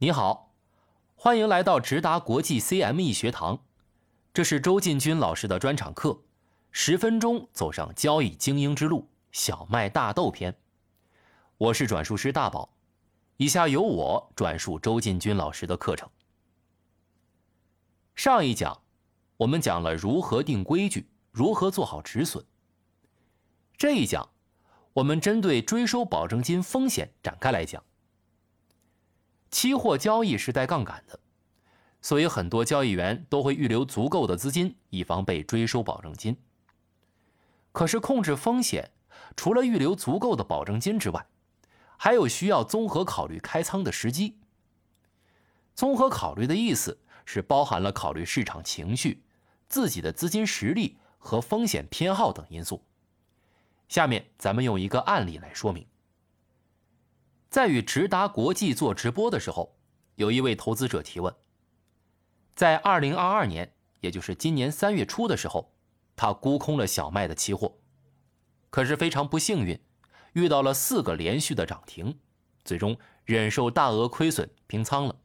你好，欢迎来到直达国际 CME 学堂，这是周进军老师的专场课，十分钟走上交易精英之路——小麦大豆篇。我是转述师大宝，以下由我转述周进军老师的课程。上一讲，我们讲了如何定规矩，如何做好止损。这一讲，我们针对追收保证金风险展开来讲。期货交易是带杠杆的，所以很多交易员都会预留足够的资金，以防被追收保证金。可是控制风险，除了预留足够的保证金之外，还有需要综合考虑开仓的时机。综合考虑的意思是包含了考虑市场情绪、自己的资金实力和风险偏好等因素。下面咱们用一个案例来说明。在与直达国际做直播的时候，有一位投资者提问：在二零二二年，也就是今年三月初的时候，他沽空了小麦的期货，可是非常不幸运，遇到了四个连续的涨停，最终忍受大额亏损平仓了。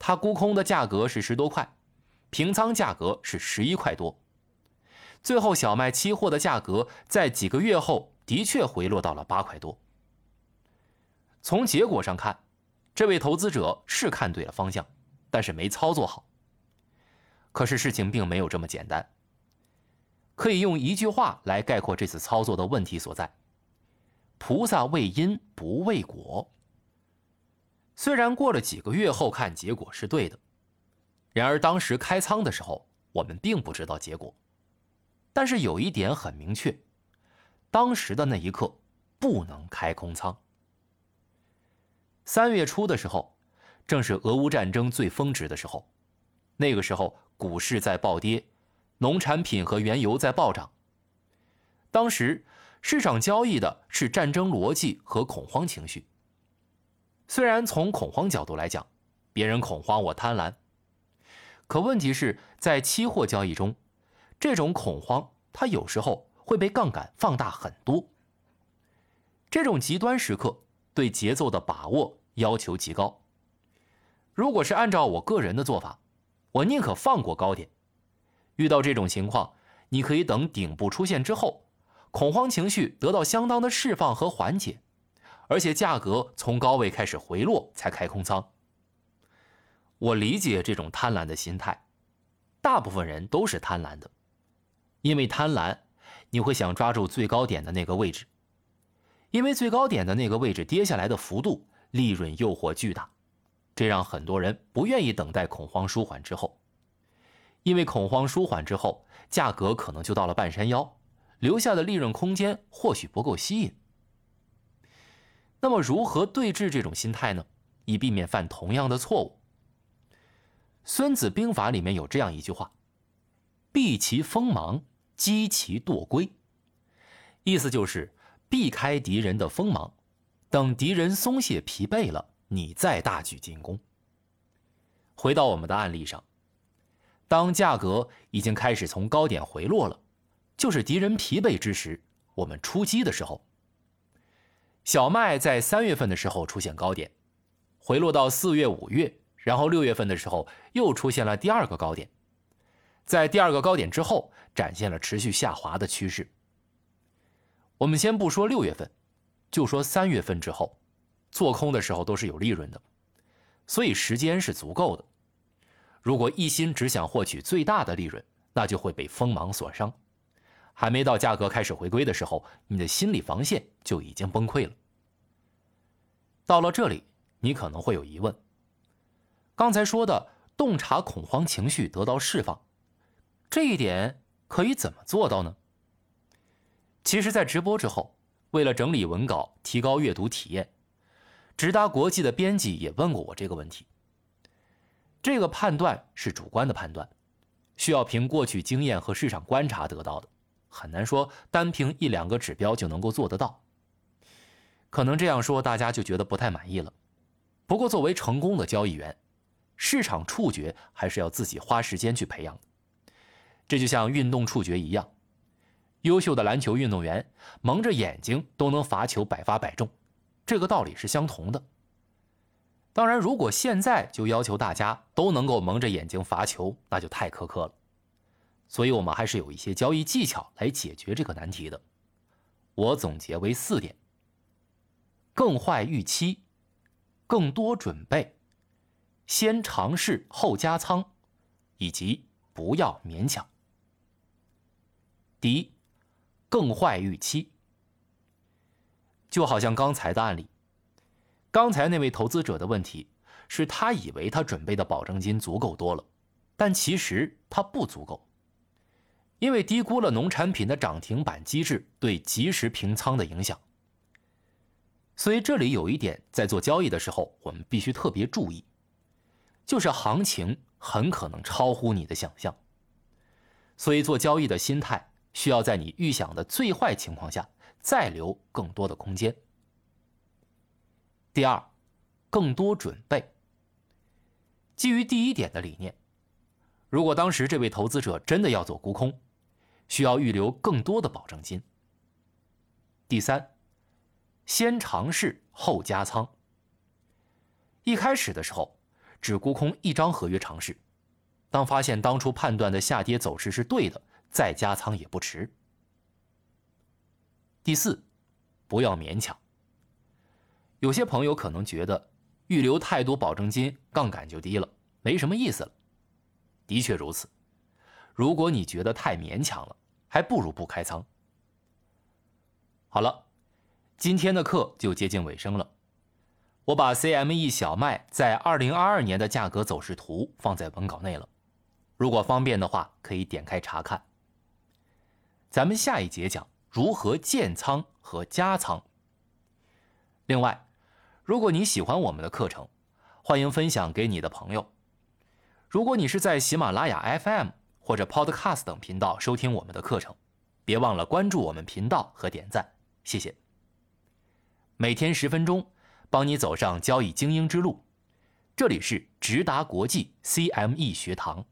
他沽空的价格是十多块，平仓价格是十一块多，最后小麦期货的价格在几个月后的确回落到了八块多。从结果上看，这位投资者是看对了方向，但是没操作好。可是事情并没有这么简单。可以用一句话来概括这次操作的问题所在：菩萨为因不为果。虽然过了几个月后看结果是对的，然而当时开仓的时候我们并不知道结果。但是有一点很明确，当时的那一刻不能开空仓。三月初的时候，正是俄乌战争最峰值的时候，那个时候股市在暴跌，农产品和原油在暴涨。当时市场交易的是战争逻辑和恐慌情绪。虽然从恐慌角度来讲，别人恐慌我贪婪，可问题是在期货交易中，这种恐慌它有时候会被杠杆放大很多。这种极端时刻对节奏的把握。要求极高。如果是按照我个人的做法，我宁可放过高点。遇到这种情况，你可以等顶部出现之后，恐慌情绪得到相当的释放和缓解，而且价格从高位开始回落才开空仓。我理解这种贪婪的心态，大部分人都是贪婪的，因为贪婪，你会想抓住最高点的那个位置，因为最高点的那个位置跌下来的幅度。利润诱惑巨大，这让很多人不愿意等待恐慌舒缓之后，因为恐慌舒缓之后，价格可能就到了半山腰，留下的利润空间或许不够吸引。那么，如何对峙这种心态呢？以避免犯同样的错误。《孙子兵法》里面有这样一句话：“避其锋芒，击其惰归。”意思就是避开敌人的锋芒。等敌人松懈疲惫了，你再大举进攻。回到我们的案例上，当价格已经开始从高点回落了，就是敌人疲惫之时，我们出击的时候。小麦在三月份的时候出现高点，回落到四月、五月，然后六月份的时候又出现了第二个高点，在第二个高点之后展现了持续下滑的趋势。我们先不说六月份。就说三月份之后，做空的时候都是有利润的，所以时间是足够的。如果一心只想获取最大的利润，那就会被锋芒所伤。还没到价格开始回归的时候，你的心理防线就已经崩溃了。到了这里，你可能会有疑问：刚才说的洞察恐慌情绪得到释放，这一点可以怎么做到呢？其实，在直播之后。为了整理文稿，提高阅读体验，直达国际的编辑也问过我这个问题。这个判断是主观的判断，需要凭过去经验和市场观察得到的，很难说单凭一两个指标就能够做得到。可能这样说大家就觉得不太满意了。不过作为成功的交易员，市场触觉还是要自己花时间去培养的。这就像运动触觉一样。优秀的篮球运动员蒙着眼睛都能罚球百发百中，这个道理是相同的。当然，如果现在就要求大家都能够蒙着眼睛罚球，那就太苛刻了。所以，我们还是有一些交易技巧来解决这个难题的。我总结为四点：更坏预期、更多准备、先尝试后加仓，以及不要勉强。第一，更坏预期，就好像刚才的案例，刚才那位投资者的问题是他以为他准备的保证金足够多了，但其实他不足够。因为低估了农产品的涨停板机制对及时平仓的影响，所以这里有一点，在做交易的时候我们必须特别注意，就是行情很可能超乎你的想象，所以做交易的心态需要在你预想的最坏情况下再留更多的空间。第二，更多准备。基于第一点的理念，如果当时这位投资者真的要做沽空，需要预留更多的保证金。第三，先尝试后加仓。一开始的时候，只沽空一张合约尝试，当发现当初判断的下跌走势是对的，再加仓也不迟。第四，不要勉强。有些朋友可能觉得预留太多保证金，杠杆就低了，没什么意思了。的确如此。如果你觉得太勉强了，还不如不开仓。好了，今天的课就接近尾声了。我把 CME 小麦在二零二二年的价格走势图放在文稿内了，如果方便的话，可以点开查看。咱们下一节讲如何建仓和加仓。另外，如果你喜欢我们的课程，欢迎分享给你的朋友。如果你是在喜马拉雅 FM。或者 Podcast 等频道收听我们的课程，别忘了关注我们频道和点赞，谢谢。每天十分钟，帮你走上交易精英之路。这里是直达国际 CME 学堂。